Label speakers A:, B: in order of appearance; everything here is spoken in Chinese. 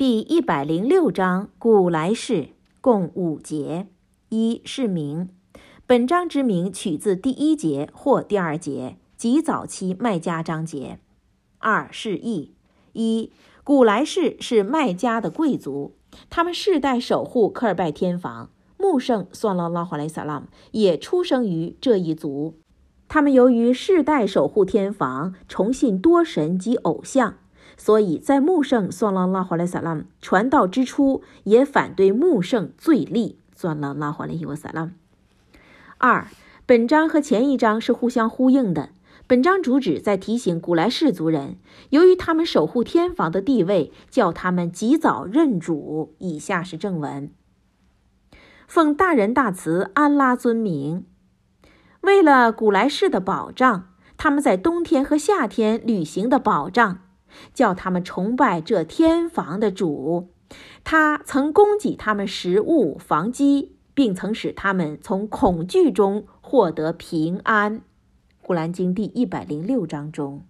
A: 第一百零六章古来氏，共五节。一是名，本章之名取自第一节或第二节，即早期麦加章节。二是义，一古来氏是麦加的贵族，他们世代守护科尔拜天房。穆圣算拉拉华莱萨拉姆也出生于这一族。他们由于世代守护天房，崇信多神及偶像。所以在穆圣算拉拉华莱萨拉传道之初，也反对穆圣罪立算拉拉华莱伊瓦萨拉。二，本章和前一章是互相呼应的。本章主旨在提醒古来氏族人，由于他们守护天房的地位，叫他们及早认主。以下是正文：奉大仁大慈安拉尊名，为了古来氏的保障，他们在冬天和夏天旅行的保障。叫他们崇拜这天房的主，他曾供给他们食物、房基，并曾使他们从恐惧中获得平安。古兰经第一百零六章中。